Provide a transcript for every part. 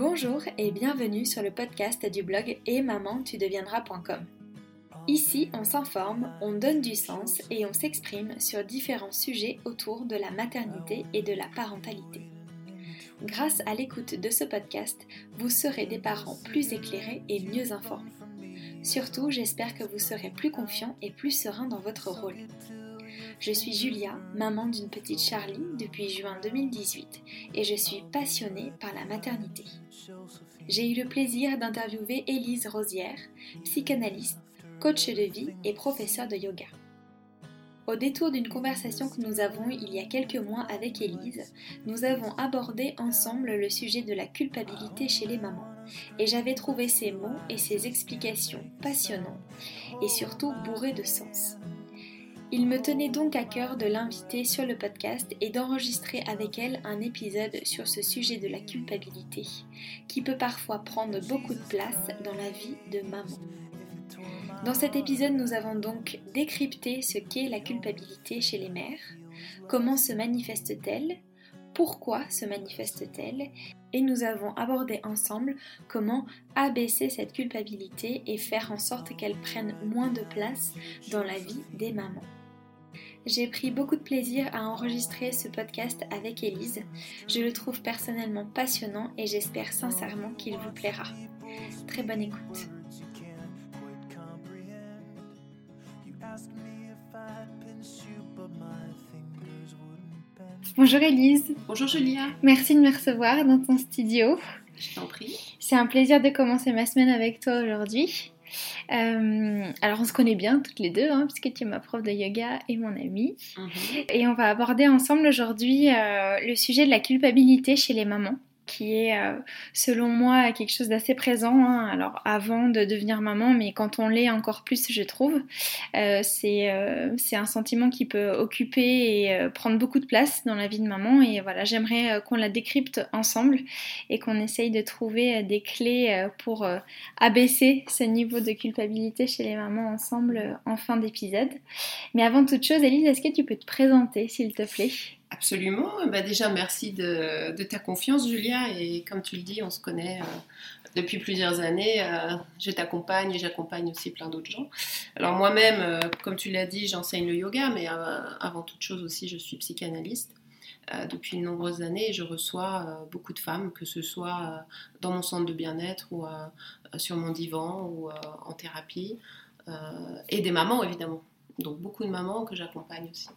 Bonjour et bienvenue sur le podcast du blog et maman tu deviendras.com. Ici, on s'informe, on donne du sens et on s'exprime sur différents sujets autour de la maternité et de la parentalité. Grâce à l'écoute de ce podcast, vous serez des parents plus éclairés et mieux informés. Surtout, j'espère que vous serez plus confiants et plus sereins dans votre rôle. Je suis Julia, maman d'une petite Charlie depuis juin 2018 et je suis passionnée par la maternité. J'ai eu le plaisir d'interviewer Élise Rosière, psychanalyste, coach de vie et professeur de yoga. Au détour d'une conversation que nous avons il y a quelques mois avec Élise, nous avons abordé ensemble le sujet de la culpabilité chez les mamans, et j'avais trouvé ses mots et ses explications passionnants et surtout bourrés de sens. Il me tenait donc à cœur de l'inviter sur le podcast et d'enregistrer avec elle un épisode sur ce sujet de la culpabilité, qui peut parfois prendre beaucoup de place dans la vie de maman. Dans cet épisode, nous avons donc décrypté ce qu'est la culpabilité chez les mères, comment se manifeste-t-elle, pourquoi se manifeste-t-elle, et nous avons abordé ensemble comment abaisser cette culpabilité et faire en sorte qu'elle prenne moins de place dans la vie des mamans. J'ai pris beaucoup de plaisir à enregistrer ce podcast avec Élise. Je le trouve personnellement passionnant et j'espère sincèrement qu'il vous plaira. Très bonne écoute. Bonjour Élise. Bonjour Julia. Merci de me recevoir dans ton studio. Je t'en prie. C'est un plaisir de commencer ma semaine avec toi aujourd'hui. Euh, alors on se connaît bien toutes les deux, hein, puisque tu es ma prof de yoga et mon amie. Mhm. Et on va aborder ensemble aujourd'hui euh, le sujet de la culpabilité chez les mamans qui est, euh, selon moi, quelque chose d'assez présent. Hein. Alors, avant de devenir maman, mais quand on l'est encore plus, je trouve, euh, euh, c'est un sentiment qui peut occuper et prendre beaucoup de place dans la vie de maman. Et voilà, j'aimerais qu'on la décrypte ensemble et qu'on essaye de trouver des clés pour abaisser ce niveau de culpabilité chez les mamans ensemble en fin d'épisode. Mais avant toute chose, Elise, est-ce que tu peux te présenter, s'il te plaît? Absolument. Bah déjà, merci de, ta confiance, Julia. Et comme tu le dis, on se connaît euh, depuis plusieurs années. Euh, je t'accompagne et j'accompagne aussi plein d'autres gens. Alors moi-même, euh, comme tu l'as dit, j'enseigne le yoga, mais avant toute chose aussi, je suis psychanalyste depuis de nombreuses années je reçois beaucoup de femmes, que ce soit dans mon centre de bien-être ou sur mon divan ou en thérapie, et des mamans évidemment. Donc beaucoup de mamans que j'accompagne aussi.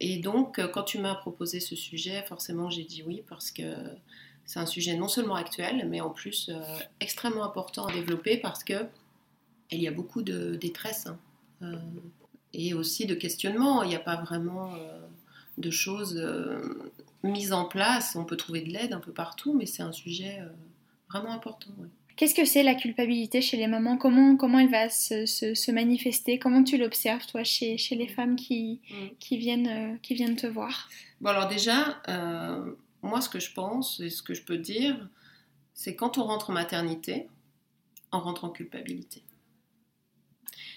Et donc, euh, quand tu m'as proposé ce sujet, forcément, j'ai dit oui parce que c'est un sujet non seulement actuel, mais en plus euh, extrêmement important à développer parce que il y a beaucoup de détresse hein, euh, et aussi de questionnement. Il n'y a pas vraiment de choses mises en place. On peut trouver de l'aide un peu partout, mais c'est un sujet vraiment important. Qu'est-ce que c'est la culpabilité chez les mamans? Comment, comment elle va se, se, manifester? Comment tu l'observes, toi, chez, chez, les femmes qui, mm. qui, viennent, euh, qui viennent te voir? Bon, alors déjà, euh, moi, ce que je pense et ce que je peux dire, c'est quand on rentre en maternité, on rentre en culpabilité.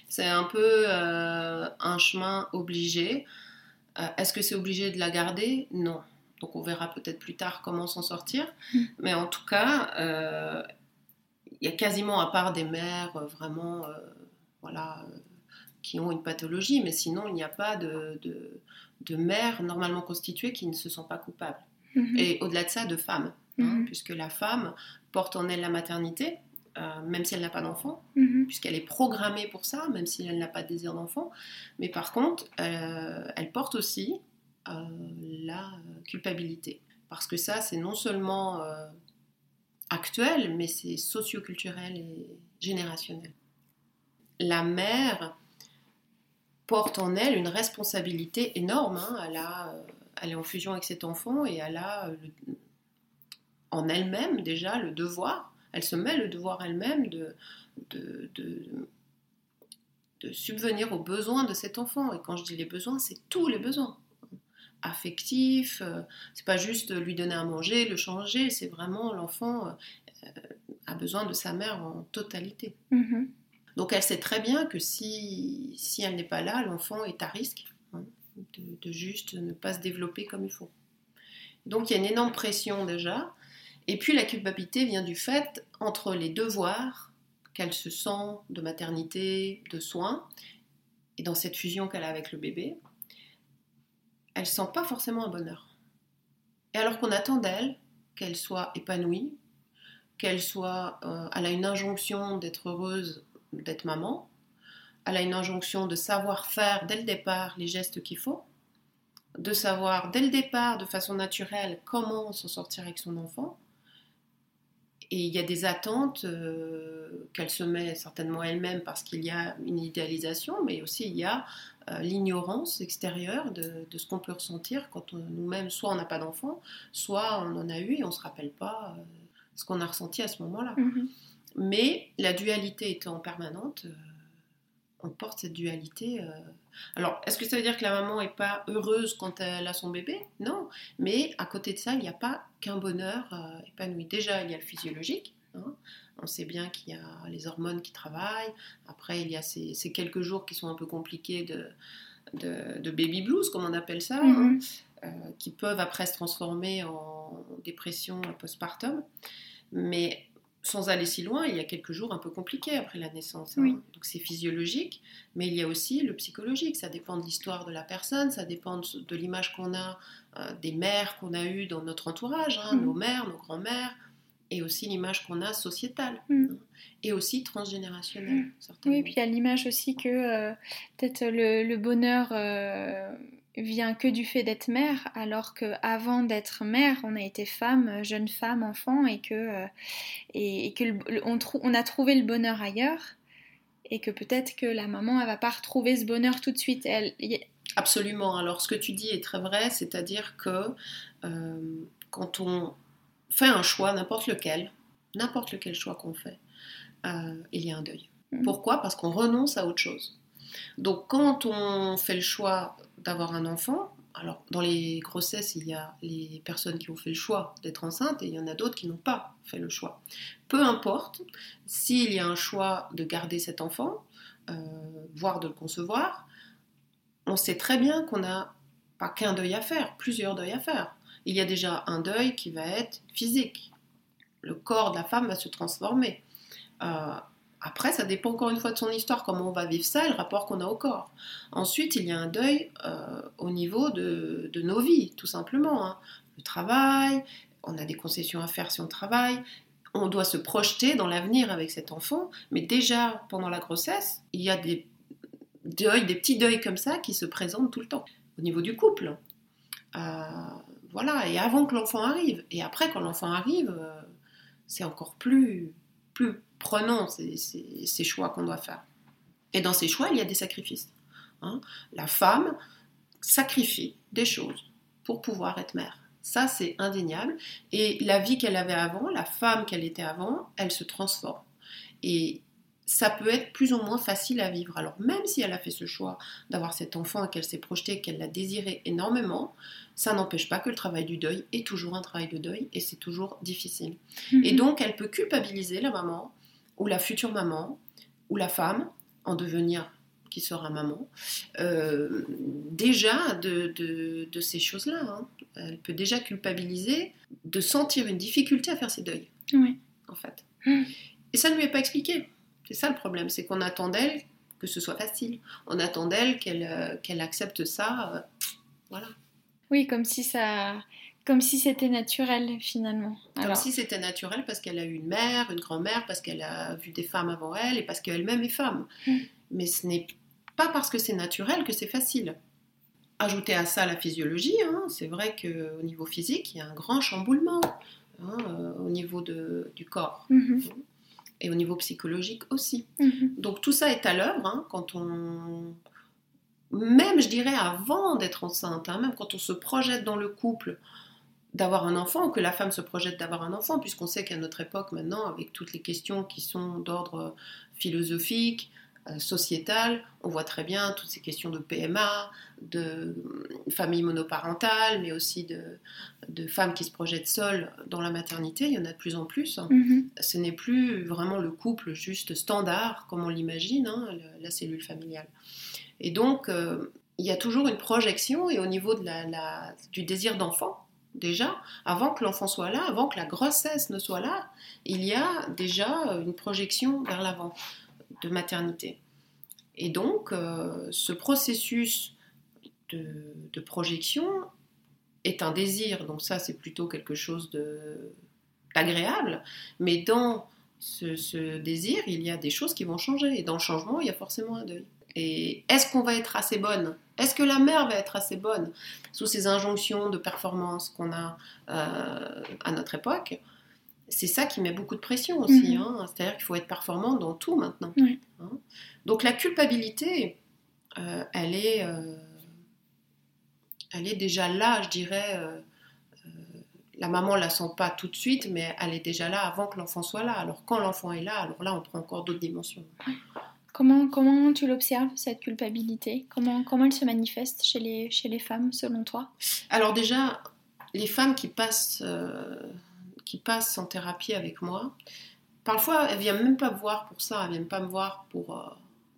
C'est un peu euh, un chemin obligé. Est-ce que c'est obligé de la garder? Non. Donc on verra peut-être plus tard comment s'en sortir. Mm. Mais en tout cas, il y a quasiment, à part des mères euh, vraiment, euh, voilà, euh, qui ont une pathologie, mais sinon, il n'y a pas de, de, mères normalement constituées qui ne se sentent pas coupables. Mhm. Et au-delà de ça, de femmes, hein, mhm. puisque la femme porte en elle la maternité, même si elle n'a pas d'enfant, mhm. puisqu'elle est programmée pour ça, même si elle n'a pas de désir d'enfant. Mais par contre, elle porte aussi la culpabilité. Parce que ça, c'est non seulement actuel, mais c'est socioculturel et générationnel. La mère porte en elle une responsabilité énorme. Hein. Elle, a, euh, est en fusion avec cet enfant et elle a en elle-même déjà le devoir, elle se met le devoir elle-même de subvenir aux besoins de cet enfant. Et quand je dis les besoins, c'est tous les besoins affectif. Euh, c'est pas juste lui donner à manger, le changer, c'est vraiment l'enfant euh, a besoin de sa mère en totalité. Mm-hmm. Donc elle sait très bien que si, si elle n'est pas là, l'enfant est à risque hein, de, juste ne pas se développer comme il faut. Donc il y a une énorme pression déjà. Et puis la culpabilité vient du fait entre les devoirs qu'elle se sent de maternité, de soins, et dans cette fusion qu'elle a avec le bébé, elle sent pas forcément un bonheur. Et alors qu'on attend d'elle qu'elle soit épanouie, qu'elle soit, euh, elle a une injonction d'être heureuse, d'être maman, elle a une injonction de savoir faire dès le départ les gestes qu'il faut, de savoir dès le départ, de façon naturelle, comment s'en sortir avec son enfant. Et il y a des attentes euh, qu'elle se met certainement elle-même parce qu'il y a une idéalisation, mais aussi il y a euh, l'ignorance extérieure de, ce qu'on peut ressentir quand nous-mêmes, soit on n'a pas d'enfant, soit on en a eu et on ne se rappelle pas euh, ce qu'on a ressenti à ce moment-là. Mm-hmm. Mais la dualité étant permanente, on porte cette dualité. Euh. Alors, est-ce que ça veut dire que la maman n'est pas heureuse quand elle a son bébé? Non. Mais à côté de ça, il n'y a pas qu'un bonheur euh, épanoui. Déjà, il y a le physiologique. Hein. On sait bien qu'il y a les hormones qui travaillent. Après, il y a ces, quelques jours qui sont un peu compliqués de, de, baby blues, comme on appelle ça, hein, mm-hmm. euh, qui peuvent après se transformer en dépression postpartum. Mais sans aller si loin, il y a quelques jours un peu compliqués après la naissance. Hein. Donc c'est physiologique, mais il y a aussi le psychologique. Ça dépend de l'histoire de la personne, ça dépend de, l'image qu'on a euh, des mères qu'on a eues dans notre entourage, hein, mm. nos mères, nos grands-mères, et aussi l'image qu'on a sociétale, mm. hein, et aussi transgénérationnelle. Mm. Oui, puis il y a l'image aussi que euh, peut-être le, bonheur... Euh, vient que du fait d'être mère, alors qu'avant d'être mère, on a été femme, jeune femme, enfant, et que, euh, et, que on, on, a trouvé le bonheur ailleurs, et que peut-être que la maman, elle va pas retrouver ce bonheur tout de suite. Elle, Absolument. Alors ce que tu dis est très vrai, c'est-à-dire que euh, quand on fait un choix, n'importe lequel, n'importe lequel choix qu'on fait, euh, il y a un deuil. Mmh. Pourquoi? Parce qu'on renonce à autre chose. Donc quand on fait le choix d'avoir un enfant, alors dans les grossesses, il y a les personnes qui ont fait le choix d'être enceinte et il y en a d'autres qui n'ont pas fait le choix. Peu importe s'il y a un choix de garder cet enfant, euh, voire de le concevoir, on sait très bien qu'on n'a pas qu'un deuil à faire, plusieurs deuils à faire. Il y a déjà un deuil qui va être physique. Le corps de la femme va se transformer. Euh, après, ça dépend encore une fois de son histoire, comment on va vivre ça, le rapport qu'on a au corps. Ensuite, il y a un deuil euh, au niveau de, nos vies, tout simplement. Hein. Le travail, on a des concessions à faire si on travaille, on doit se projeter dans l'avenir avec cet enfant, mais déjà pendant la grossesse, il y a des deuils, des petits deuils comme ça qui se présentent tout le temps, au niveau du couple. Euh, voilà, et avant que l'enfant arrive. Et après, quand l'enfant arrive, euh, c'est encore plus, plus prenons ces, choix qu'on doit faire. Et dans ces choix, il y a des sacrifices. Hein. La femme sacrifie des choses pour pouvoir être mère. Ça, c'est indéniable. Et la vie qu'elle avait avant, la femme qu'elle était avant, elle se transforme. Et ça peut être plus ou moins facile à vivre. Alors même si elle a fait ce choix d'avoir cet enfant et qu'elle s'est projetée, qu'elle l'a désiré énormément, ça n'empêche pas que le travail du deuil est toujours un travail de deuil et c'est toujours difficile. Mm-hmm. Et donc elle peut culpabiliser la maman ou la future maman, ou la femme en devenir qui sera maman, euh, déjà de, ces choses-là. Hein. Elle peut déjà culpabiliser de sentir une difficulté à faire ses deuils, oui. en fait. Hum. Et ça ne lui est pas expliqué. C'est ça le problème, c'est qu'on attend d'elle que ce soit facile. On attend d'elle qu'elle euh, accepte ça. Euh, voilà. Oui, comme si ça comme si c'était naturel finalement. Comme si c'était naturel parce qu'elle a eu une mère, une grand-mère, parce qu'elle a vu des femmes avant elle et parce qu'elle-même est femme. Mm. Mais ce n'est pas parce que c'est naturel que c'est facile. Ajouter à ça la physiologie, hein, c'est vrai qu'au niveau physique, il y a un grand chamboulement hein, euh, au niveau de, du corps. Mm-hmm. Et au niveau psychologique aussi. Mm-hmm. Donc tout ça est à l'œuvre hein, quand on... Même, je dirais, avant d'être enceinte, même quand on se projette dans le couple, d'avoir un enfant, ou que la femme se projette d'avoir un enfant, puisqu'on sait qu'à notre époque maintenant, avec toutes les questions qui sont d'ordre philosophique, euh, sociétal, on voit très bien toutes ces questions de PMA, de famille monoparentale, mais aussi de, femmes qui se projettent seules dans la maternité, il y en a de plus en plus. Mm-hmm. Ce n'est plus vraiment le couple juste standard, comme on l'imagine, hein, la cellule familiale. Et donc, euh, il y a toujours une projection, et au niveau de la, du désir d'enfant, déjà, avant que l'enfant soit là, avant que la grossesse ne soit là, il y a déjà une projection vers l'avant de maternité. Et donc, euh, ce processus de, projection est un désir, donc ça c'est plutôt quelque chose d'agréable, mais dans ce, désir, il y a des choses qui vont changer, et dans le changement, il y a forcément un deuil. Et est-ce qu'on va être assez bonne? Est-ce que la mère va être assez bonne? Sous ces injonctions de performance qu'on a euh, à notre époque C'est ça qui met beaucoup de pression aussi. Mhm. Hein. C'est-à-dire qu'il faut être performant dans tout maintenant. Hein. Donc la culpabilité, euh, elle, est, euh, elle est déjà là, je dirais. la maman la sent pas tout de suite, mais elle est déjà là avant que l'enfant soit là. Alors quand l'enfant est là, alors là on prend encore d'autres dimensions. Comment, comment tu l'observes, cette culpabilité? Comment, comment elle se manifeste chez les, chez les femmes, selon toi? Alors déjà, les femmes qui passent, euh, qui passent en thérapie avec moi, parfois, elles ne viennent même pas me voir pour ça, elles ne viennent pas me voir pour euh,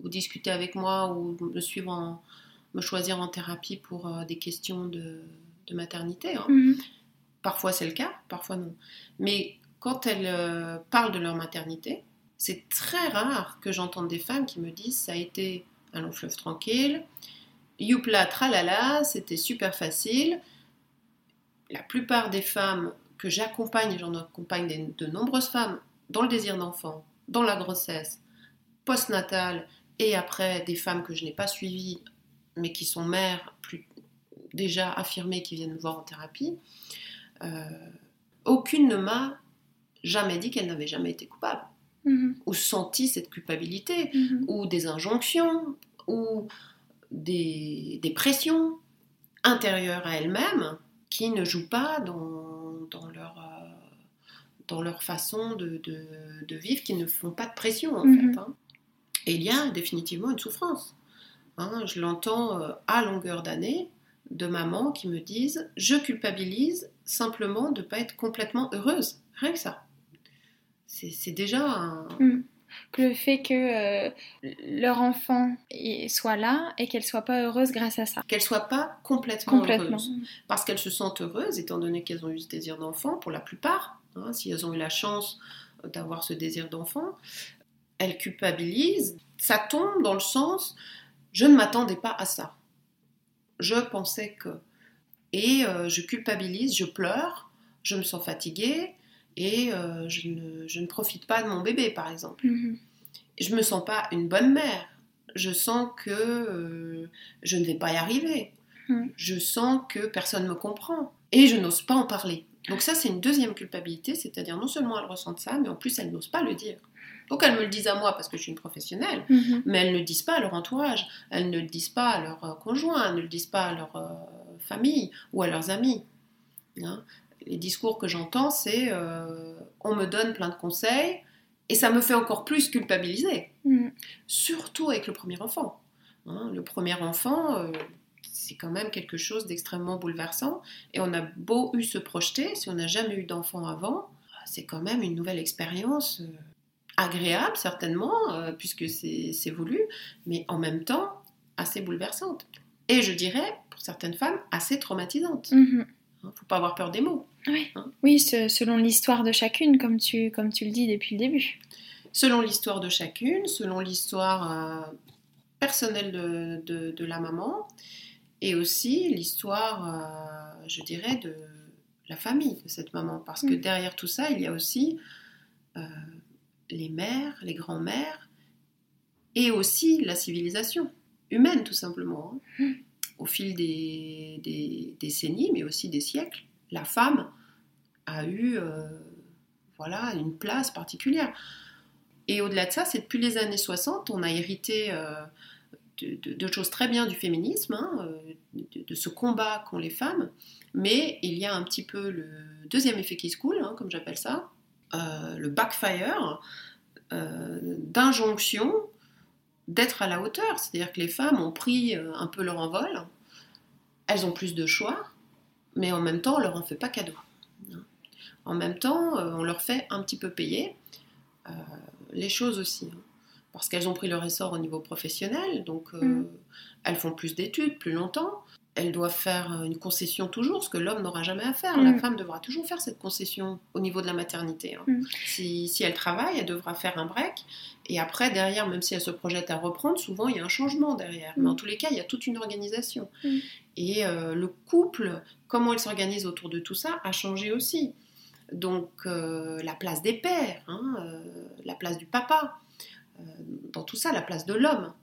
ou discuter avec moi ou me suivre, me choisir en thérapie pour euh, des questions de, de maternité. Hein. Mhm. Parfois c'est le cas, parfois non. Mais quand elles parlent de leur maternité, c'est très rare que j'entende des femmes qui me disent ça a été un long fleuve tranquille, youpla tralala, c'était super facile. La plupart des femmes que j'accompagne, j'en accompagne de nombreuses femmes dans le désir d'enfant, dans la grossesse, postnatale et après des femmes que je n'ai pas suivies mais qui sont mères plus déjà affirmées qui viennent me voir en thérapie, euh, aucune ne m'a jamais dit qu'elle n'avait jamais été coupable. Mhm. ou senti cette culpabilité, mhm. ou des injonctions, ou des, pressions intérieures à elles-mêmes qui ne jouent pas dans, dans leur, euh, dans leur façon de, de, vivre, qui ne font pas de pression en mhm. fait. Hein. Et il y a définitivement une souffrance. Hein. je l'entends euh, à longueur d'année de mamans qui me disent je culpabilise simplement de ne pas être complètement heureuse. Rien que ça c'est déjà un... Mm. Le fait que euh, leur enfant soit là et qu'elle soit pas heureuse grâce à ça. Qu'elle soit pas complètement, heureuse. Parce qu'elles se sentent heureuses, étant donné qu'elles ont eu ce désir d'enfant, pour la plupart, hein, si elles ont eu la chance d'avoir ce désir d'enfant, elles culpabilisent. Ça tombe dans le sens, je ne m'attendais pas à ça. Je pensais que... Et euh, je culpabilise, je pleure, je me sens fatiguée, et euh, je, ne, profite pas de mon bébé, par exemple. Mhm. Je me sens pas une bonne mère. Je sens que euh, je ne vais pas y arriver. Mhm. Je sens que personne ne me comprend. Et je n'ose pas en parler. Donc ça, c'est une deuxième culpabilité, c'est-à-dire non seulement elles ressentent ça, mais en plus elles n'osent pas le dire. Donc elles me le disent à moi parce que je suis une professionnelle, mhm. mais elles ne le disent pas à leur entourage, elles ne le disent pas à leur euh, conjoint, elles ne le disent pas à leur famille ou à leurs amis. Hein les discours que j'entends, c'est euh, on me donne plein de conseils et ça me fait encore plus culpabiliser. Mm. Surtout avec le premier enfant. Hein. le premier enfant, euh, c'est quand même quelque chose d'extrêmement bouleversant et on a beau eu se projeter, si on n'a jamais eu d'enfant avant, c'est quand même une nouvelle expérience euh, agréable certainement, puisque c'est voulu, mais en même temps assez bouleversante. Et je dirais, pour certaines femmes, assez traumatisante. Il ne faut pas avoir peur des mots. Oui, hein oui selon l'histoire de chacune, comme tu, comme tu le dis depuis le début. Selon l'histoire de chacune, selon l'histoire euh, personnelle de, de, la maman, et aussi l'histoire, euh, je dirais, de la famille de cette maman. Parce que mm. derrière tout ça, il y a aussi euh, les mères, les grands-mères, et aussi la civilisation humaine, tout simplement. Hein. Mm au fil des, décennies, mais aussi des siècles, la femme a eu euh, voilà, une place particulière. Et au-delà de ça, c'est depuis les années 60, on a hérité euh, de, choses très bien du féminisme, hein, euh, de, ce combat qu'ont les femmes, mais il y a un petit peu le deuxième effet qui se coule, hein, comme j'appelle ça, le backfire d'injonction d'être à la hauteur. C'est-à-dire que les femmes ont pris un peu leur envol, elles ont plus de choix, mais en même temps, on leur en fait pas cadeau. En même temps, euh, on leur fait un petit peu payer euh, les choses aussi. Hein. Parce qu'elles ont pris leur essor au niveau professionnel, donc mm. elles font plus d'études, plus longtemps. Elle doit faire une concession toujours, ce que l'homme n'aura jamais à faire. La Mm. femme devra toujours faire cette concession au niveau de la maternité. hein. Mm. Si, si elle travaille, elle devra faire un break. Et après, derrière, même si elle se projette à reprendre, souvent il y a un changement derrière. Mais Mm. en tous les cas, il y a toute une organisation. Et euh, le couple, comment il s'organise autour de tout ça, a changé aussi. Donc euh, la place des pères, hein, euh, la place du papa, euh, dans tout ça, la place de l'homme,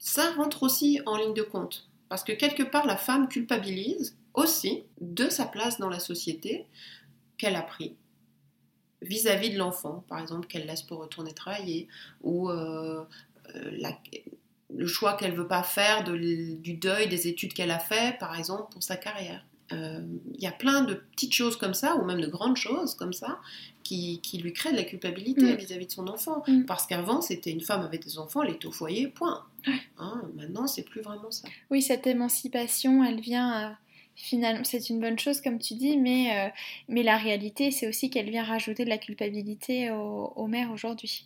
ça rentre aussi en ligne de compte. Parce que quelque part, la femme culpabilise aussi de sa place dans la société qu'elle a pris vis-à-vis de l'enfant, par exemple, qu'elle laisse pour retourner travailler, ou euh, euh, le choix qu'elle veut pas faire du deuil des études qu'elle a fait, par exemple, pour sa carrière. Euh, Il y a plein de petites choses comme ça, ou même de grandes choses comme ça, qui, qui lui créent de la culpabilité Mm. vis-à-vis de son enfant. Mm. Parce qu'avant, c'était une femme avec des enfants, elle était au foyer, point. Ouais. Hein, maintenant, c'est plus vraiment ça. Oui, cette émancipation, elle vient euh, finalement, c'est une bonne chose comme tu dis, mais, euh, mais la réalité, c'est aussi qu'elle vient rajouter de la culpabilité aux, aux mères aujourd'hui.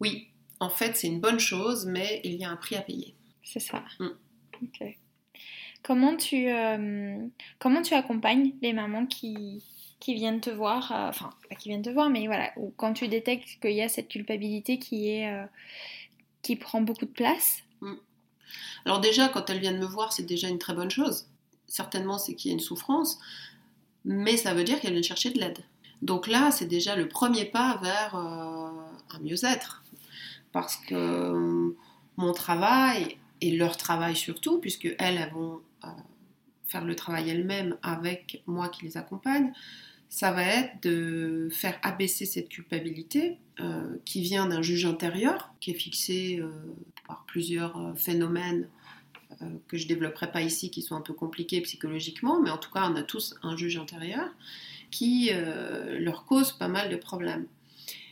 Oui, en fait, c'est une bonne chose, mais il y a un prix à payer. C'est ça. Mm. Ok. Comment tu, euh, comment tu accompagnes les mamans qui, qui viennent te voir, euh, enfin, pas qui viennent te voir, mais voilà, ou quand tu détectes qu'il y a cette culpabilité qui est, euh, qui prend beaucoup de place? Alors déjà, quand elles viennent me voir, c'est déjà une très bonne chose. Certainement, c'est qu'il y a une souffrance, mais ça veut dire qu'elles viennent chercher de l'aide. Donc là, c'est déjà le premier pas vers un mieux-être. Parce que mon travail, et leur travail surtout, puisque elles, vont euh, faire le travail elles-mêmes avec moi qui les accompagne, ça va être de faire abaisser cette culpabilité euh, qui vient d'un juge intérieur, qui est fixé euh, par plusieurs phénomènes que je ne développerai pas ici, qui sont un peu compliqués psychologiquement, mais en tout cas, on a tous un juge intérieur qui leur cause pas mal de problèmes.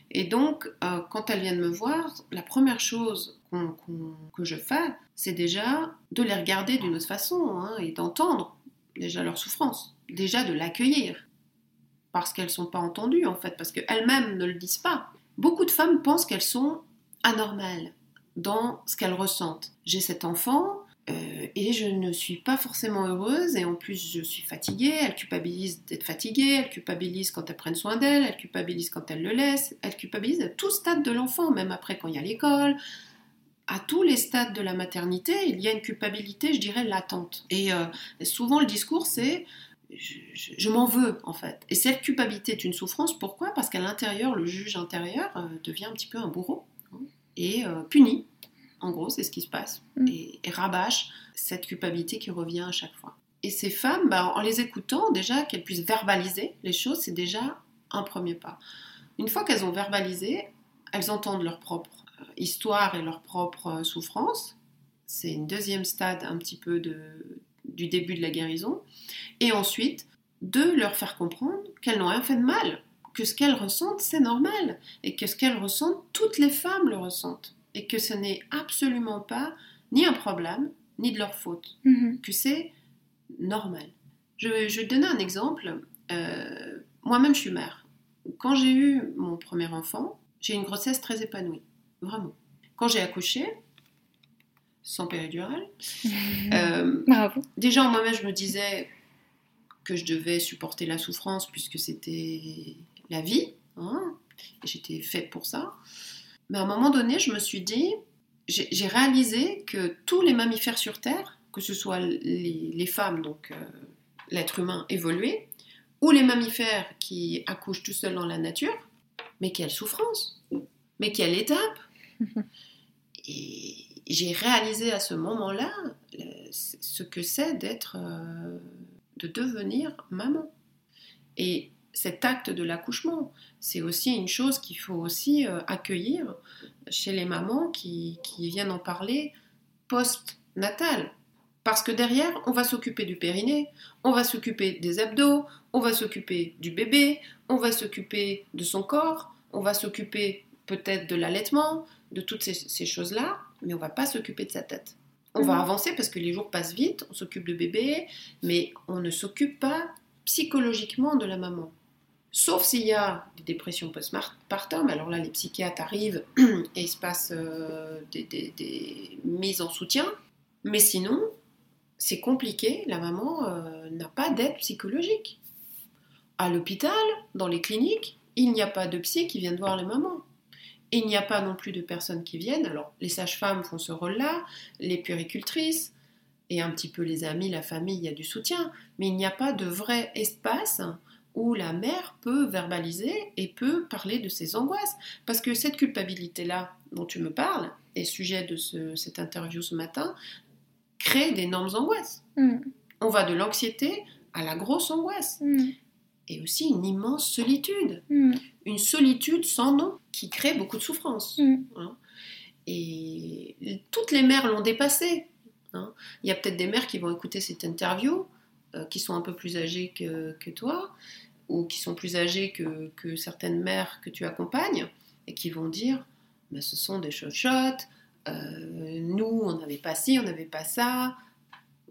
Et donc, quand elles viennent me voir, la première chose que je fais, c'est déjà de les regarder d'une autre façon hein, et d'entendre déjà leur souffrance, déjà de l'accueillir, parce qu'elles ne sont pas entendues en fait, parce qu'elles-mêmes ne le disent pas. Beaucoup de femmes pensent qu'elles sont anormales dans ce qu'elles ressentent. J'ai cet enfant, euh, et je ne suis pas forcément heureuse et en plus je suis fatiguée, elle culpabilise d'être fatiguée, elle culpabilise quand elle prenne soin d'elle, elle culpabilise quand elle le laisse, elle culpabilise à tout stade de l'enfant, même après quand il y a l'école. À tous les stades de la maternité, il y a une culpabilité, je dirais, latente. Et euh, souvent le discours c'est je, je- je m'en veux en fait. Et cette culpabilité est une souffrance, pourquoi? Parce qu'à l'intérieur, le juge intérieur euh, devient un petit peu un bourreau hein, et euh, punit. En gros, c'est ce qui se passe. Mm. Et, et rabâche cette culpabilité qui revient à chaque fois. Et ces femmes, bah, en les écoutant, déjà qu'elles puissent verbaliser les choses, c'est déjà un premier pas. Une fois qu'elles ont verbalisé, elles entendent leur propre histoire et leur propre euh, souffrance. C'est une deuxième stade un petit peu de, du début de la guérison. Et ensuite, de leur faire comprendre qu'elles n'ont rien fait de mal, que ce qu'elles ressentent, c'est normal, et que ce qu'elles ressentent, toutes les femmes le ressentent, et que ce n'est absolument pas ni un problème, ni de leur faute, Mhm. que c'est normal. Je, vais- je vais te donner un exemple. Euh, Moi-même, je suis mère. Quand j'ai eu mon premier enfant, j'ai une grossesse très épanouie, vraiment. Quand j'ai accouché, sans péridurale, euh, Bravo. déjà en moi-même, je me disais que je devais supporter la souffrance puisque c'était la vie. hein, et J'étais faite pour ça. Mais à un moment donné, je me suis dit, j'ai j'ai réalisé que tous les mammifères sur Terre, que ce soit les, les femmes, donc euh, l'être humain évolué, ou les mammifères qui accouchent tout seuls dans la nature, mais quelle souffrance, mais quelle étape Et j'ai réalisé à ce moment-là euh, ce que c'est d'être, euh, de devenir maman. Et cet acte de l'accouchement, c'est aussi une chose qu'il faut aussi euh, accueillir chez les mamans qui, qui viennent en parler post-natal. Parce que derrière, on va s'occuper du périnée, on va s'occuper des abdos, on va s'occuper du bébé, on va s'occuper de son corps, on va s'occuper peut-être de l'allaitement, de toutes ces, ces choses-là, mais on va pas s'occuper de sa tête. On va Mhm. avancer parce que les jours passent vite, on s'occupe de bébé, mais on ne s'occupe pas psychologiquement de la maman. Sauf s'il y a des dépressions postpartum, alors là les psychiatres arrivent et il se passe euh, des, des- des mises en soutien, mais sinon, c'est compliqué, la maman euh, n'a pas d'aide psychologique. À l'hôpital, dans les cliniques, il n'y a pas de psy qui viennent voir les mamans. Il n'y a pas non plus de personnes qui viennent. Alors, les sages-femmes font ce rôle-là, les puéricultrices, et un petit peu les amis, la famille, il y a du soutien. Mais il n'y a pas de vrai espace où la mère peut verbaliser et peut parler de ses angoisses. Parce que cette culpabilité-là dont tu me parles, et sujet de cette interview ce matin, crée d'énormes angoisses. Mm. On va de l'anxiété à la grosse angoisse. Mm. Et aussi une immense solitude. Mm. Une solitude sans nom qui crée beaucoup de souffrance. Mm. hein. Et toutes les mères l'ont dépassé. hein. Il y a peut-être des mères qui vont écouter cette interview, euh, qui sont un peu plus âgées que, que toi, ou qui sont plus âgées que, que certaines mères que tu accompagnes, et qui vont dire bah, ce sont des chochottes, euh, nous on n'avait pas ci, on n'avait pas ça.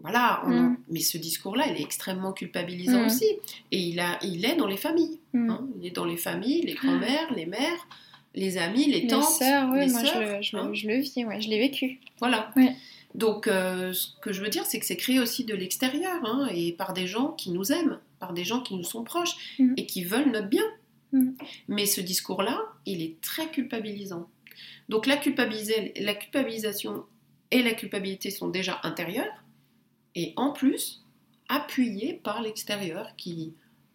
Voilà, on- Mm. mais ce discours-là, il est extrêmement culpabilisant Mm. aussi. Et il, a, il est dans les familles. Mm. hein. Il est dans les familles, les grands-mères, les mères, les amis, les Les tantes, sœurs, ouais, les moi je sœurs, le, je, le- hein. je le vis, ouais, je l'ai vécu. Voilà. Ouais. Donc, euh, ce que je veux dire, c'est que c'est créé aussi de l'extérieur, hein, et par des gens qui nous aiment, par des gens qui nous sont proches, et qui veulent notre bien. Mais ce discours-là, il est très culpabilisant. Donc, la culpabilisation et la culpabilité sont déjà intérieures, et en plus, appuyées par l'extérieur, qui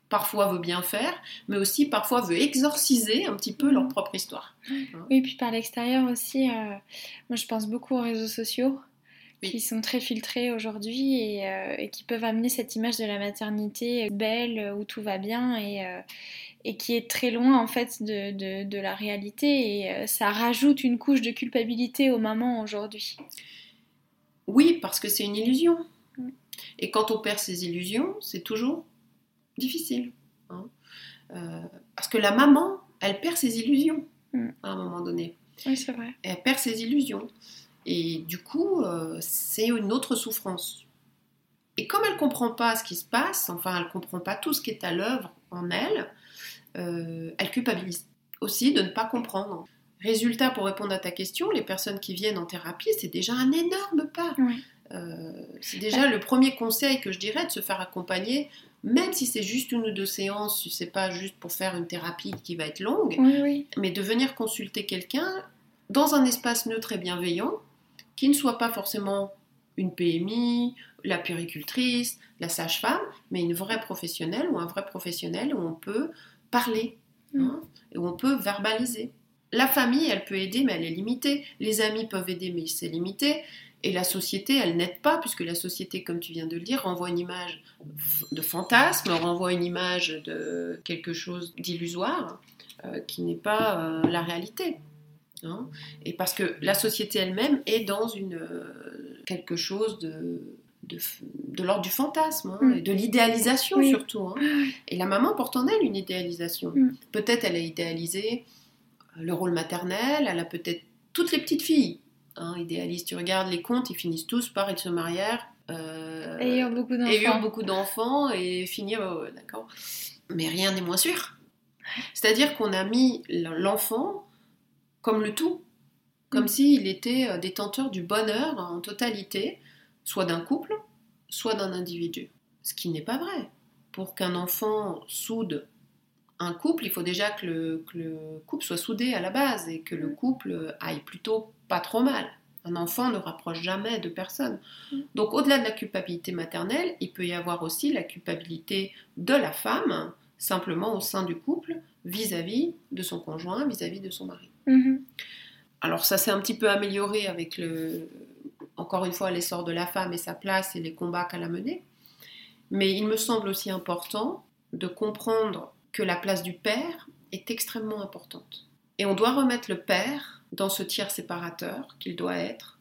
parfois veut bien faire, mais aussi parfois veut exorciser un petit peu Mm. leur propre histoire. Oui, puis par l'extérieur aussi, euh, moi je pense beaucoup aux réseaux sociaux Oui. qui sont très filtrés aujourd'hui et, euh, et qui peuvent amener cette image de la maternité belle euh, où tout va bien et, euh, et qui est très loin en fait de, de- de la réalité et ça rajoute une couche de culpabilité aux mamans aujourd'hui. Oui, parce que c'est une illusion. Et quand on perd ses illusions, c'est toujours difficile. hein. Euh, parce que la maman, elle perd ses illusions Mm. à un moment donné. Oui, c'est vrai. Elle perd ses illusions. Et du coup, euh, c'est une autre souffrance. Et comme elle comprend pas ce qui se passe, enfin, elle comprend pas tout ce qui est à l'œuvre en elle, euh, elle culpabilise aussi de ne pas comprendre. Résultat, pour répondre à ta question, les personnes qui viennent en thérapie, c'est déjà un énorme pas. Ouais. Euh, c'est déjà le premier conseil que je dirais de se faire accompagner, même si c'est juste une ou deux séances, si c'est pas juste pour faire une thérapie qui va être longue, Oui, oui. mais de venir consulter quelqu'un dans un espace neutre et bienveillant, qui ne soit pas forcément une PMI, la puéricultrice, la sage-femme, mais une vraie professionnelle ou un vrai professionnel où on peut parler, hein, et où on peut verbaliser. La famille, elle peut aider, mais elle est limitée. Les amis peuvent aider, mais c'est limité. Et la société, elle n'aide pas, puisque la société, comme tu viens de le dire, renvoie une image de fantasme, renvoie une image de quelque chose d'illusoire, euh, qui n'est pas euh, la réalité. hein. Et parce que la société elle-même est dans une, euh, quelque chose de, de, de l'ordre du fantasme, hein, Mm. et de l'idéalisation Oui. surtout. hein. Et la maman porte en elle une idéalisation. Mm. Peut-être elle a idéalisé le rôle maternel, elle a peut-être toutes les petites filles hein, idéalisent. Tu regardes les contes, ils finissent tous par ils se marièrent. euh, Ayant beaucoup d'enfants. et beaucoup d'enfants et finir, d'accord. Mais rien n'est moins sûr. C'est-à-dire qu'on a mis l'enfant comme le tout, comme Mm. s'il était euh, détenteur du bonheur en totalité, soit d'un couple, soit d'un individu. Ce qui n'est pas vrai. Pour qu'un enfant soude un couple, il faut déjà que le, que le couple soit soudé à la base et que le Mm. couple aille plutôt pas trop mal. Un enfant ne rapproche jamais de personne. Mm. Donc au-delà de la culpabilité maternelle, il peut y avoir aussi la culpabilité de la femme, simplement au sein du couple, vis-à-vis de son conjoint, vis-à-vis de son mari. Mhm. Alors ça s'est un petit peu amélioré avec le, encore une fois, l'essor de la femme et sa place et les combats qu'elle a menés. Mais il me semble aussi important de comprendre que la place du père est extrêmement importante. Et on doit remettre le père dans ce tiers séparateur qu'il doit être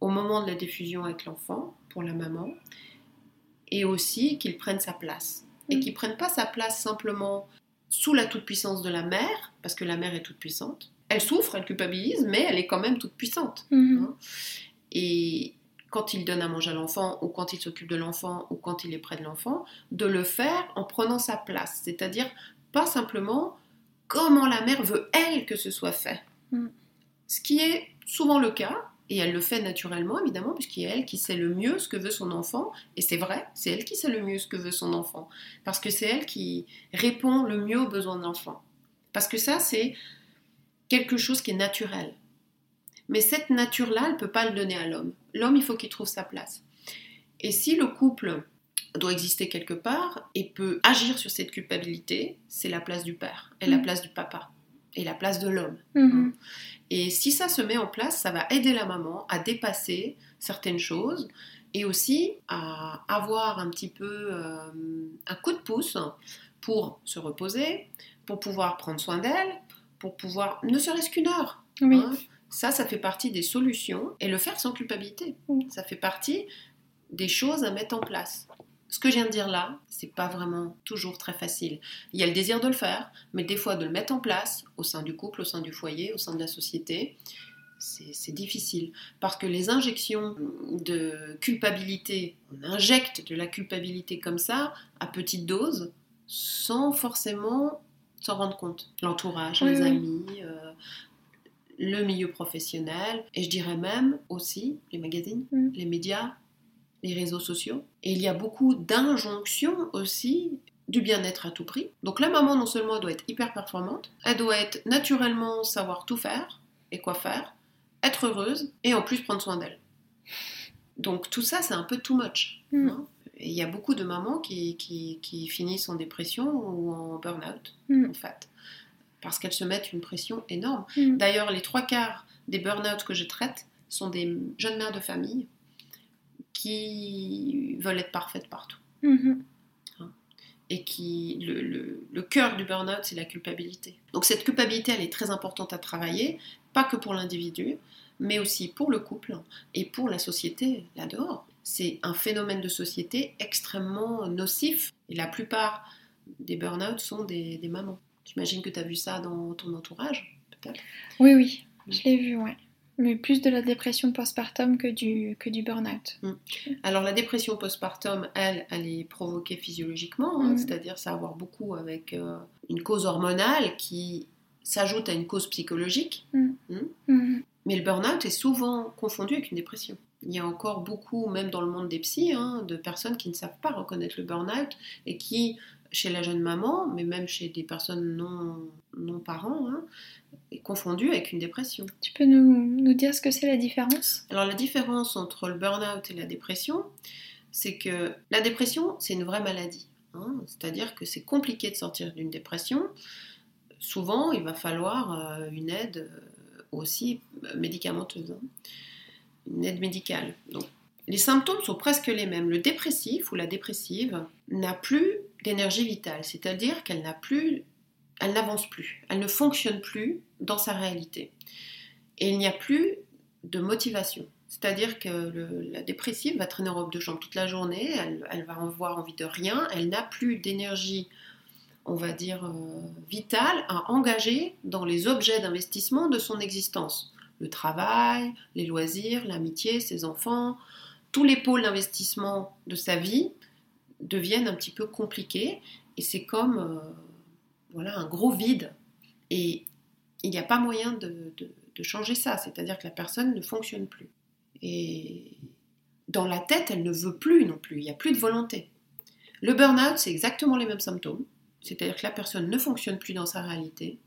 au moment de la diffusion avec l'enfant, pour la maman, et aussi qu'il prenne sa place. Et Mm. qu'il prenne pas sa place simplement sous la toute-puissance de la mère, parce que la mère est toute-puissante. Elle souffre, elle culpabilise, mais elle est quand même toute-puissante. Mhm. Hein. Et quand il donne à manger à l'enfant, ou quand il s'occupe de l'enfant, ou quand il est près de l'enfant, de le faire en prenant sa place. C'est-à-dire pas simplement comment la mère veut, elle, que ce soit fait. Mm. Ce qui est souvent le cas, Et elle le fait naturellement, évidemment, puisqu'il y a elle qui sait le mieux ce que veut son enfant. Et c'est vrai, c'est elle qui sait le mieux ce que veut son enfant. Parce que c'est elle qui répond le mieux aux besoins de l'enfant. Parce que ça, c'est quelque chose qui est naturel. Mais cette nature-là, elle ne peut pas le donner à l'homme. L'homme, il faut qu'il trouve sa place. Et si le couple doit exister quelque part et peut agir sur cette culpabilité, c'est la place du père et la Mm. place du papa et la place de l'homme. Mhm. Et si ça se met en place, ça va aider la maman à dépasser certaines choses et aussi à avoir un petit peu euh, un coup de pouce pour se reposer, pour pouvoir prendre soin d'elle, pour pouvoir, ne serait-ce qu'une heure. Oui. hein. Ça, ça fait partie des solutions et le faire sans culpabilité. Ça fait partie des choses à mettre en place. Ce que je viens de dire là, c'est pas vraiment toujours très facile. Il y a le désir de le faire, mais des fois de le mettre en place au sein du couple, au sein du foyer, au sein de la société, c'est difficile. Parce que les injections de culpabilité, on injecte de la culpabilité comme ça, à petite dose, sans forcément s'en rendre compte. L'entourage, Oui, les amis, euh, le milieu professionnel, et je dirais même aussi les magazines, Mm. les médias, les réseaux sociaux. Et il y a beaucoup d'injonctions aussi du bien-être à tout prix. Donc la maman, non seulement elle doit être hyper performante, elle doit être naturellement savoir tout faire et quoi faire, être heureuse et en plus prendre soin d'elle. Donc tout ça, c'est un peu too much. Mm. hein. Et il y a beaucoup de mamans qui, qui- qui finissent en dépression ou en burn-out, Mm. en fait, parce qu'elles se mettent une pression énorme. Mm. D'ailleurs, les trois quarts des burn-out que je traite sont des jeunes mères de famille qui veulent être parfaites partout. Mhm. Et qui, le, le- le cœur du burn-out, c'est la culpabilité. Donc cette culpabilité, elle est très importante à travailler, pas que pour l'individu, mais aussi pour le couple et pour la société là dehors. C'est un phénomène de société extrêmement nocif. Et la plupart des burn-out sont des, des mamans. J'imagine que tu as vu ça dans ton entourage, peut-être? Oui, oui, je l'ai vu, ouais. Mais plus de la dépression postpartum que du, que du burn-out. Alors la dépression postpartum, elle, elle est provoquée physiologiquement, hein, Mhm. c'est-à-dire ça a à voir beaucoup avec euh, une cause hormonale qui s'ajoute à une cause psychologique. Mhm. Mais le burn-out est souvent confondu avec une dépression. Il y a encore beaucoup, même dans le monde des psys, hein, de personnes qui ne savent pas reconnaître le burn-out et qui, chez la jeune maman, mais même chez des personnes non, non parents, hein, est confondu avec une dépression. Tu peux nous, nous dire ce que c'est la différence? Alors la différence entre le burn-out et la dépression, c'est que la dépression, c'est une vraie maladie. hein. C'est-à-dire que c'est compliqué de sortir d'une dépression. Souvent, il va falloir euh, une aide euh, aussi médicamenteuse, hein. une aide médicale. Donc, les symptômes sont presque les mêmes. Le dépressif ou la dépressive n'a plus d'énergie vitale, c'est-à-dire qu'elle n'a plus, elle n'avance plus, elle ne fonctionne plus dans sa réalité. Et il n'y a plus de motivation. C'est-à-dire que la dépressive va traîner en robe de chambre toute la journée, elle, va avoir envie de rien, elle n'a plus d'énergie, on va dire, euh, vitale à engager dans les objets d'investissement de son existence. Le travail, les loisirs, l'amitié, ses enfants, tous les pôles d'investissement de sa vie deviennent un petit peu compliqués et c'est comme euh, voilà, un gros vide. Et il n'y a pas moyen de, de- de changer ça, c'est-à-dire que la personne ne fonctionne plus. Et dans la tête, elle ne veut plus non plus, il n'y a plus de volonté. Le burn-out, c'est exactement les mêmes symptômes, c'est-à-dire que la personne ne fonctionne plus dans sa réalité,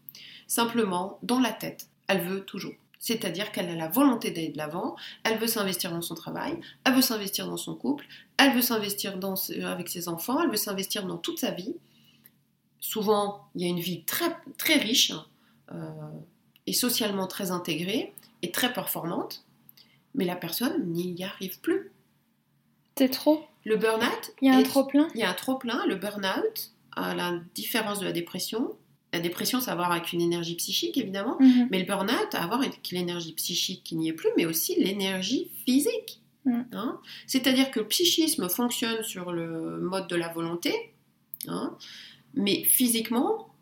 simplement dans la tête, elle veut toujours. C'est-à-dire qu'elle a la volonté d'aller de l'avant, elle veut s'investir dans son travail, elle veut s'investir dans son couple, elle veut s'investir dans avec ses enfants, elle veut s'investir dans toute sa vie. Souvent, il y a une vie très, très riche euh, et socialement très intégrée et très performante, mais la personne n'y arrive plus. C'est trop Le burn-out, Il y a un trop-plein il y a un trop-plein. Le burn-out, à la différence de la dépression, la dépression, ça a à voir avec une énergie psychique, évidemment, Mhm. mais le burn-out à voir avec l'énergie psychique qui n'y est plus, mais aussi l'énergie physique. Mm. Hein C'est-à-dire que le psychisme fonctionne sur le mode de la volonté, hein, mais physiquement,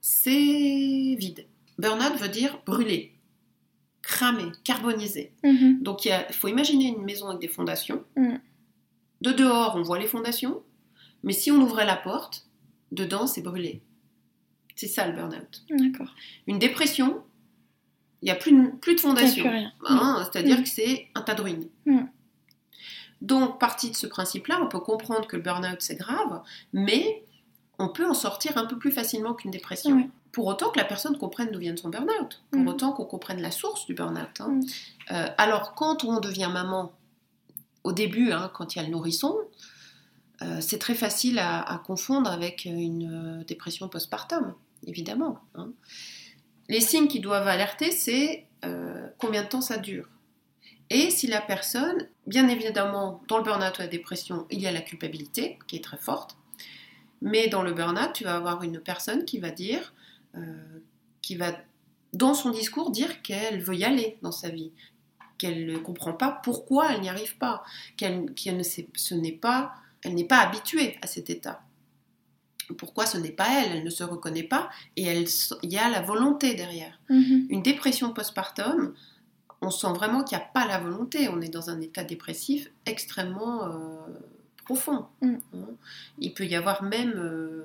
c'est vide. Burn-out veut dire brûler, cramer, carboniser. Mhm. Donc il faut imaginer une maison avec des fondations. De dehors, on voit les fondations, mais si on ouvrait la porte, dedans, c'est brûlé. C'est ça le burn-out. D'accord. Une dépression, Il n'y a plus de, plus de fondation. Hein, C'est-à-dire Mm. que c'est un tas de ruines. Mm. Donc, partie de ce principe-là, on peut comprendre que le burn-out, c'est grave, mais on peut en sortir un peu plus facilement qu'une dépression. Pour autant que la personne comprenne d'où vient son burn-out, pour Mm. autant qu'on comprenne la source du burn-out. hein. Mm. Euh, alors, quand on devient maman, au début, hein, quand il y a le nourrisson, euh, c'est très facile à, confondre avec une euh, dépression postpartum, évidemment. hein. Les signes qui doivent alerter, c'est euh, combien de temps ça dure. Et si la personne, bien évidemment, dans le burn-out ou la dépression, il y a la culpabilité qui est très forte, mais dans le burn-out, tu vas avoir une personne qui va dire, qui va dans son discours dire qu'elle veut y aller dans sa vie, qu'elle ne comprend pas pourquoi elle n'y arrive pas, qu'elle ne sait, ce n'est pas, elle n'est pas habituée à cet état. Pourquoi ce n'est pas elle, elle ne se reconnaît pas et elle, il y a la volonté derrière. Mhm. Une dépression postpartum, on sent vraiment qu'il n'y a pas la volonté, on est dans un état dépressif extrêmement euh, profond. Mm. hein. Il peut y avoir même euh,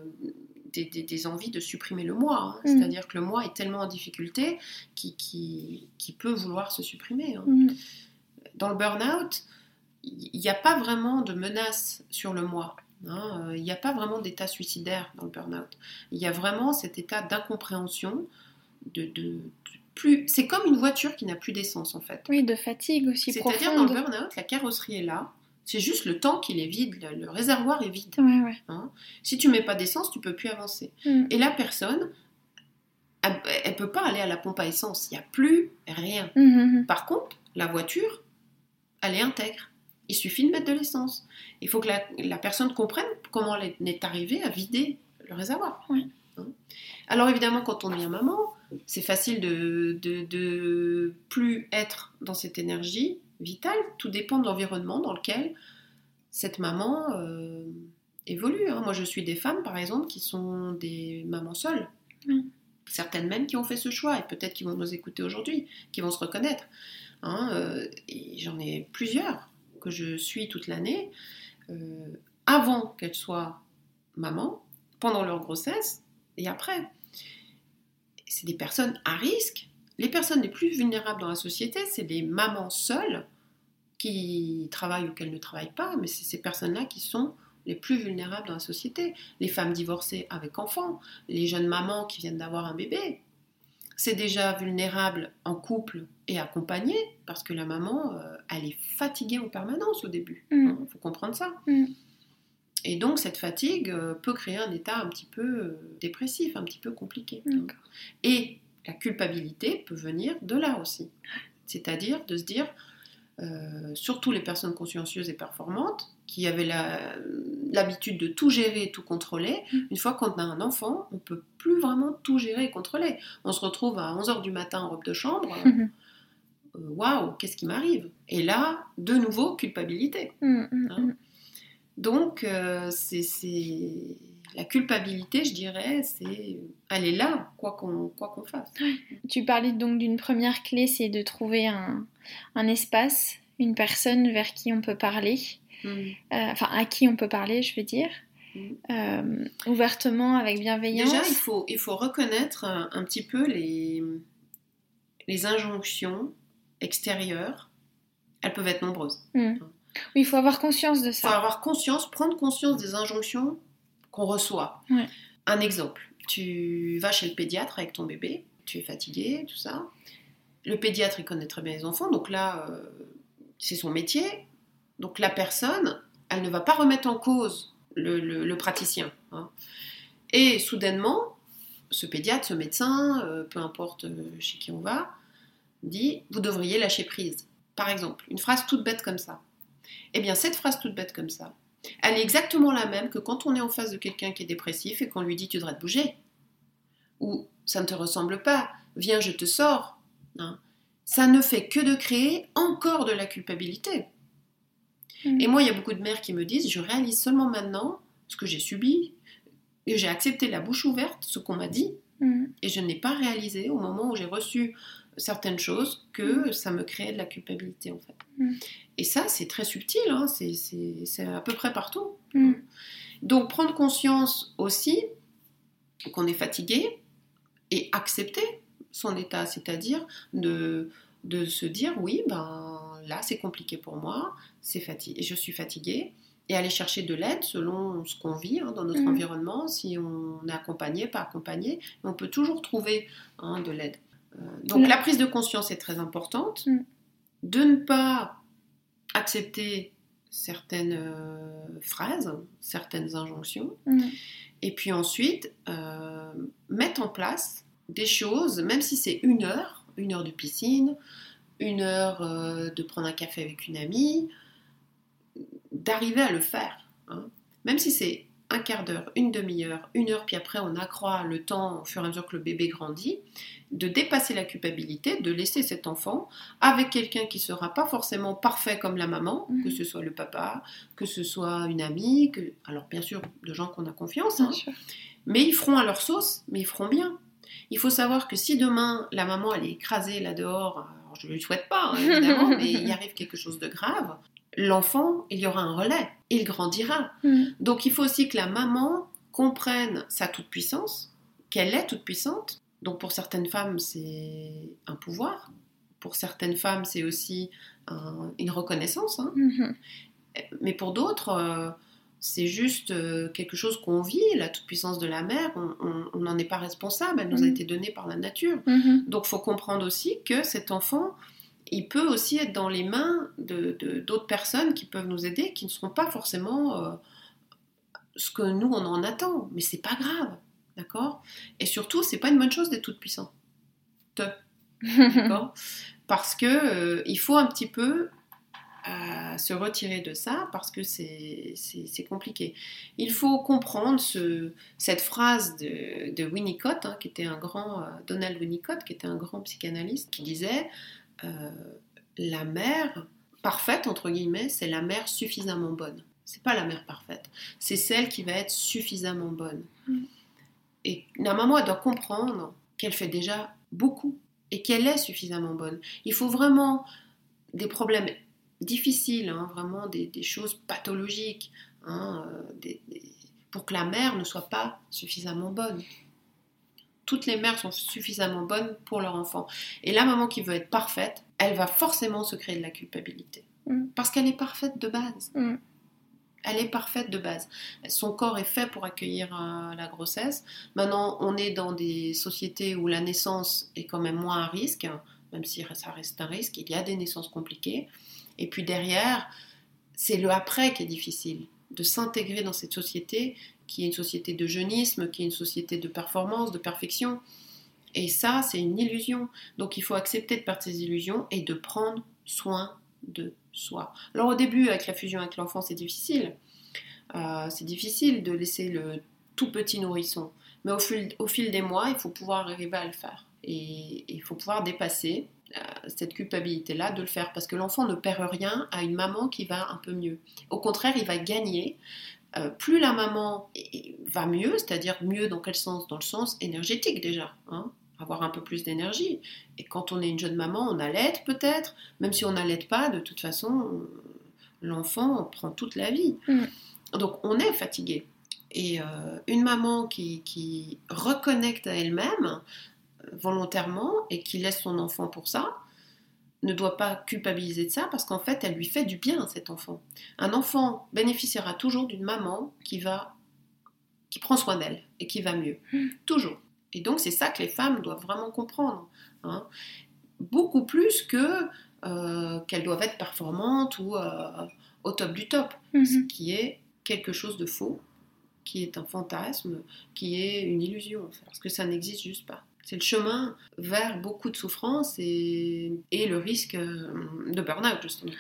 des, des- des envies de supprimer le moi, hein. Mm. c'est-à-dire que le moi est tellement en difficulté qu'il qui, qui peut vouloir se supprimer. hein. Mhm. Dans le burn-out, il n'y a pas vraiment de menace sur le moi. hein. Euh, Il n'y a pas vraiment d'état suicidaire dans le burn-out. Il y a vraiment cet état d'incompréhension, de, de- de plus. C'est comme une voiture qui n'a plus d'essence en fait. Oui, de fatigue aussi C'est-à-dire dans le burn-out, la carrosserie est là. C'est juste le temps qu'il est vide, le, le réservoir est vide. Ouais, ouais. hein. Si tu mets pas d'essence, tu peux plus avancer. Mm. Et la personne, elle, elle peut pas aller à la pompe à essence. Il n'y a plus rien. Mhm. Par contre, la voiture, elle est intègre. Il suffit de mettre de l'essence. Il faut que la, la personne comprenne comment elle est arrivée à vider le réservoir. Oui. Hein. Alors évidemment, quand on devient maman, c'est facile de, de, de plus être dans cette énergie vitale. Tout dépend de l'environnement dans lequel cette maman euh, évolue. hein. Moi, je suis des femmes, par exemple, qui sont des mamans seules. Oui. Certaines même qui ont fait ce choix et peut-être qui vont nous écouter aujourd'hui, qui vont se reconnaître. Hein, euh, j'en ai plusieurs que je suis toute l'année, euh, avant qu'elles soient maman, pendant leur grossesse et après. C'est des personnes à risque. Les personnes les plus vulnérables dans la société, c'est les mamans seules qui travaillent ou qu'elles ne travaillent pas, mais c'est ces personnes-là qui sont les plus vulnérables dans la société. Les femmes divorcées avec enfants, les jeunes mamans qui viennent d'avoir un bébé, c'est déjà vulnérable en couple et accompagné parce que la maman, euh, elle est fatiguée en permanence au début. Il Mm. faut comprendre ça. Mm. Et donc cette fatigue euh, peut créer un état un petit peu euh, dépressif, un petit peu compliqué. Et la culpabilité peut venir de là aussi. C'est-à-dire de se dire, euh, surtout les personnes consciencieuses et performantes, qui avaient l'habitude de tout gérer et tout contrôler, Mm. une fois qu'on a un enfant, on peut plus vraiment tout gérer et contrôler. On se retrouve à 11h du matin en robe de chambre. Mhm. euh, Waouh, qu'est-ce qui m'arrive? Et là, de nouveau, culpabilité. Mm, mm, Hein? Donc, euh, c'est- la culpabilité, je dirais, c'est elle est là, quoi qu'on quoi qu'on fasse. Tu parlais donc d'une première clé, c'est de trouver un, un espace, une personne vers qui on peut parler, Mm. euh, enfin à qui on peut parler, je veux dire, Mm. euh, ouvertement, avec bienveillance. Déjà, il faut, il faut reconnaître un, un petit peu les, les injonctions extérieures. Elles peuvent être nombreuses. Mm. Oui, il faut avoir conscience de Il faut ça. avoir conscience, prendre conscience des injonctions qu'on reçoit. Ouais. Un exemple, tu vas chez le pédiatre avec ton bébé, tu es fatigué, tout ça. Le pédiatre, il connaît très bien les enfants, donc là, euh, c'est son métier. Donc la personne, elle ne va pas remettre en cause le, le- le praticien. hein. Et soudainement, ce pédiatre, ce médecin, euh, peu importe euh, chez qui on va, dit, vous devriez lâcher prise. Par exemple, une phrase toute bête comme ça. Eh bien, cette phrase toute bête comme ça, elle est exactement la même que quand on est en face de quelqu'un qui est dépressif et qu'on lui dit tu devrais te bouger. Ou ça ne te ressemble pas, viens, je te sors. hein. Ça ne fait que de créer encore de la culpabilité. Mm. Et moi, il y a beaucoup de mères qui me disent je réalise seulement maintenant ce que j'ai subi, et j'ai accepté la bouche ouverte, ce qu'on m'a dit, Mm. et je n'ai pas réalisé au moment où j'ai reçu certaines choses que ça me créait de la culpabilité en fait. Mm. Et ça, c'est très subtil, hein, c'est- à peu près partout. Mm. Donc prendre conscience aussi qu'on est fatigué et accepter son état, c'est-à-dire de, de se dire oui, ben là c'est compliqué pour moi, c'est fatigué, je suis fatiguée, et aller chercher de l'aide selon ce qu'on vit hein, dans notre environnement, si on est accompagné, pas accompagné, on peut toujours trouver hein, de l'aide. Euh, donc la prise de conscience est très importante, Mhm. de ne pas accepter certaines euh, phrases, certaines injonctions, Mm. et puis ensuite euh, mettre en place des choses, même si c'est une heure, une heure de piscine, une heure euh, de prendre un café avec une amie, d'arriver à le faire. hein. Même si c'est un quart d'heure, une demi-heure, une heure, puis après on accroît le temps au fur et à mesure que le bébé grandit, de dépasser la culpabilité, de laisser cet enfant avec quelqu'un qui sera pas forcément parfait comme la maman, Mhm. que ce soit le papa, que ce soit une amie, que... alors bien sûr de gens qu'on a confiance, hein, mais ils feront à leur sauce, mais ils feront bien. Il faut savoir que si demain la maman elle est écrasée là dehors, alors je ne le souhaite pas hein, évidemment, mais il arrive quelque chose de grave, l'enfant il y aura un relais, il grandira. Mm. Donc il faut aussi que la maman comprenne sa toute-puissance, qu'elle est toute-puissante. Donc pour certaines femmes c'est un pouvoir, pour certaines femmes c'est aussi un- une reconnaissance, hein. Mhm. mais pour d'autres euh, c'est juste euh, quelque chose qu'on vit, la toute-puissance de la mère, on n'en est pas responsable, elle nous a Mhm. été donnée par la nature. Mhm. Donc il faut comprendre aussi que cet enfant, il peut aussi être dans les mains de de- d'autres personnes qui peuvent nous aider, qui ne seront pas forcément euh, ce que nous on en attend, mais c'est pas grave, d'accord? Et surtout, c'est pas une bonne chose d'être toute puissante, d'accord? Parce que euh, il faut un petit peu euh, se retirer de ça parce que c'est c'est- c'est compliqué. Il faut comprendre ce, cette phrase de, de Winnicott, hein, qui était un grand, euh, Donald Winnicott, qui était un grand psychanalyste, qui disait La mère parfaite, entre guillemets, c'est la mère suffisamment bonne. C'est pas la mère parfaite, c'est celle qui va être suffisamment bonne. Mm. Et la maman, elle doit comprendre qu'elle fait déjà beaucoup et qu'elle est suffisamment bonne. Il faut vraiment des problèmes difficiles, hein, vraiment des, des choses pathologiques, hein, euh, des- des- pour que la mère ne soit pas suffisamment bonne. Toutes les mères sont suffisamment bonnes pour leur enfant. Et la maman qui veut être parfaite, elle va forcément se créer de la culpabilité. Mm. Parce qu'elle est parfaite de base. Mm. Elle est parfaite de base. Son corps est fait pour accueillir euh, la grossesse. Maintenant, on est dans des sociétés où la naissance est quand même moins un risque, hein, même si ça reste un risque. Il y a des naissances compliquées. Et puis derrière, c'est le après qui est difficile, de s'intégrer dans cette société qui est une société de jeunisme, qui est une société de performance, de perfection. Et ça, c'est une illusion. Donc il faut accepter de perdre ces illusions et de prendre soin de soi. Alors au début, avec la fusion avec l'enfant, c'est difficile. Euh, c'est difficile de laisser le tout petit nourrisson. Mais au fil, au fil des mois, il faut pouvoir arriver à le faire. Et il faut pouvoir dépasser euh, cette culpabilité-là de le faire. Parce que l'enfant ne perd rien à une maman qui va un peu mieux. Au contraire, il va gagner. Euh, plus la maman va mieux, c'est-à-dire mieux dans quel sens? Dans le sens énergétique déjà. Hein avoir un peu plus d'énergie. Et quand on est une jeune maman, on allait peut-être, même si on n'allait pas, de toute façon, l'enfant prend toute la vie. Mm. Donc on est fatigué. Et euh, une maman qui, qui reconnecte à elle-même euh, volontairement et qui laisse son enfant pour ça, ne doit pas culpabiliser de ça parce qu'en fait, elle lui fait du bien, cet enfant. Un enfant bénéficiera toujours d'une maman qui va qui prend soin d'elle et qui va mieux. Mm. Toujours. Et donc, c'est ça que les femmes doivent vraiment comprendre. hein. Beaucoup plus que euh, qu'elles doivent être performantes ou euh, au top du top. Mhm. Ce qui est quelque chose de faux, qui est un fantasme, qui est une illusion, parce que ça n'existe juste pas. C'est le chemin vers beaucoup de souffrance et, et le risque euh, de burn-out, justement.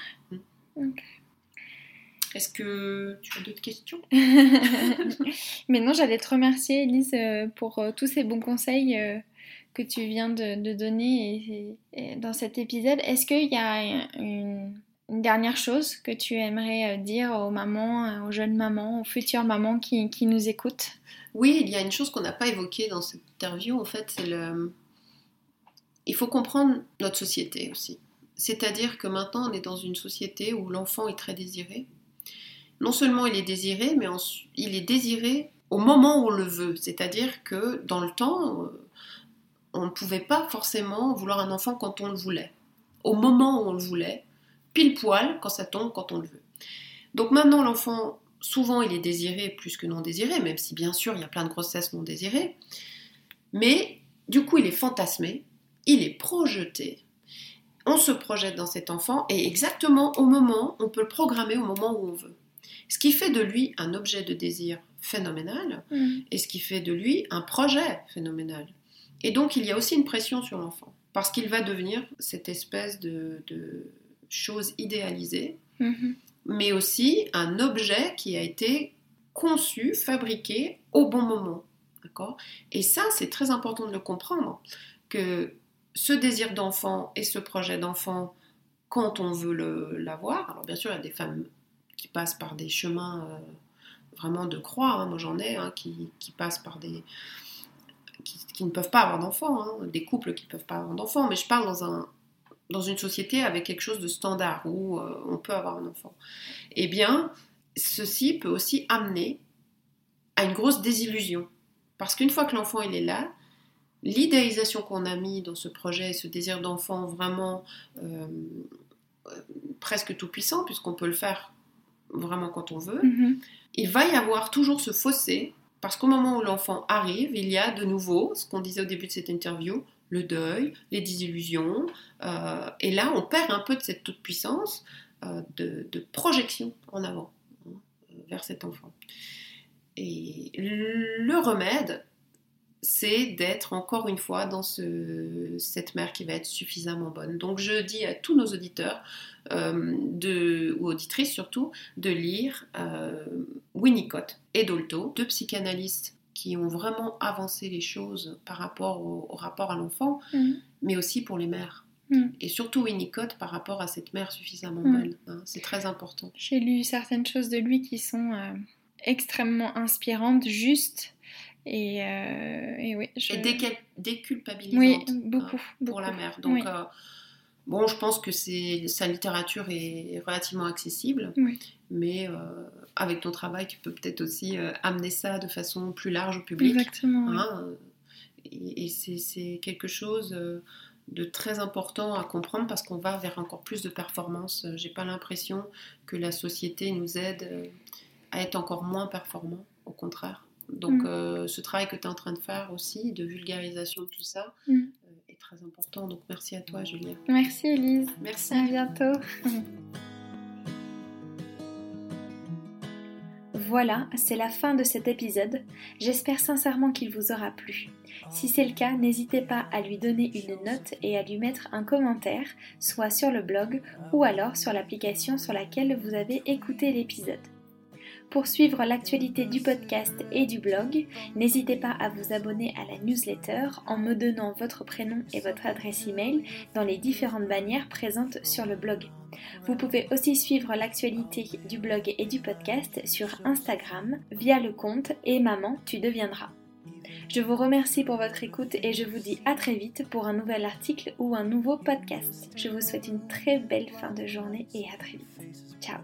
Ok. Est-ce que tu as d'autres questions? Mais non, j'allais te remercier, Elise, euh, pour euh, tous ces bons conseils que tu viens de, de donner et- et dans cet épisode. Est-ce qu'il y a une, une dernière chose que tu aimerais dire aux mamans, aux jeunes mamans, aux futures mamans qui, qui nous écoutent? Oui, il y a une chose qu'on n'a pas évoquée dans cette interview, en fait, c'est le... Il faut comprendre notre société aussi. C'est-à-dire que maintenant, on est dans une société où l'enfant est très désiré. Non seulement il est désiré, mais il est désiré au moment où on le veut. C'est-à-dire que dans le temps, on ne pouvait pas forcément vouloir un enfant quand on le voulait, au moment où on le voulait, pile poil quand ça tombe quand on le veut. Donc maintenant, l'enfant, souvent, il est désiré plus que non désiré, même si bien sûr, il y a plein de grossesses non désirées. Mais du coup, il est fantasmé, il est projeté. On se projette dans cet enfant et exactement au moment, on peut le programmer au moment où on veut. Ce qui fait de lui un objet de désir phénoménal Mm. et ce qui fait de lui un projet phénoménal. Et donc il y a aussi une pression sur l'enfant parce qu'il va devenir cette espèce de, de chose idéalisée, Mhm. Mais aussi un objet qui a été conçu, fabriqué au bon moment. Et ça, c'est très important de le comprendre, que ce désir d'enfant et ce projet d'enfant, quand on veut l'avoir, alors bien sûr, il y a des femmes qui passent par des chemins euh, vraiment de croix, hein, moi j'en ai, hein, qui, passent par des... Ne peuvent pas avoir d'enfants, hein, des couples qui ne peuvent pas avoir d'enfants, mais je parle dans, un, dans une société avec quelque chose de standard où euh, on peut avoir un enfant. Eh bien, ceci peut aussi amener à une grosse désillusion. Parce qu'une fois que l'enfant il est là, l'idéalisation qu'on a mis dans ce projet, ce désir d'enfant vraiment euh, presque tout puissant, puisqu'on peut le faire vraiment quand on veut, Mhm. il va y avoir toujours ce fossé, parce qu'au moment où l'enfant arrive, il y a de nouveau, ce qu'on disait au début de cette interview, le deuil, les désillusions, euh, et là on perd un peu de cette toute-puissance euh, de, projection en avant hein, vers cet enfant. Et le remède, c'est d'être encore une fois dans ce- cette mère qui va être suffisamment bonne. Donc je dis à tous nos auditeurs, euh, ou auditrices surtout, de lire Winnicott et Dolto, deux psychanalystes qui ont vraiment avancé les choses par rapport au, au rapport à l'enfant, Mhm. mais aussi pour les mères. Mhm. Et surtout Winnicott par rapport à cette mère suffisamment Mhm. bonne. hein. c'est très important. J'ai lu certaines choses de lui qui sont euh, extrêmement inspirantes, justes. Et, euh, et oui, je... Et déculpabilisante oui, hein, beaucoup, pour beaucoup. la mère. Donc, Oui. euh, bon, je pense que sa littérature est relativement accessible, Oui. mais euh, avec ton travail, tu peux peut-être aussi euh, amener ça de façon plus large au public. Exactement. hein, euh, et et c'est quelque chose de très important à comprendre parce qu'on va vers encore plus de performance. J'ai pas l'impression que la société nous aide à être encore moins performants, au contraire. Donc Mm. euh, ce travail que tu es en train de faire aussi, de vulgarisation de tout ça, Mm. Est très important. Donc merci à toi, Julien. Merci Elise. Merci. À bientôt. Voilà, c'est la fin de cet épisode. J'espère sincèrement qu'il vous aura plu. Si c'est le cas, n'hésitez pas à lui donner une note et à lui mettre un commentaire, soit sur le blog ou alors sur l'application sur laquelle vous avez écouté l'épisode. Pour suivre l'actualité du podcast et du blog, n'hésitez pas à vous abonner à la newsletter en me donnant votre prénom et votre adresse email dans les différentes bannières présentes sur le blog. Vous pouvez aussi suivre l'actualité du blog et du podcast sur Instagram via le compte et maman tu deviendras. Je vous remercie pour votre écoute et je vous dis à très vite pour un nouvel article ou un nouveau podcast. Je vous souhaite une très belle fin de journée et à très vite. Ciao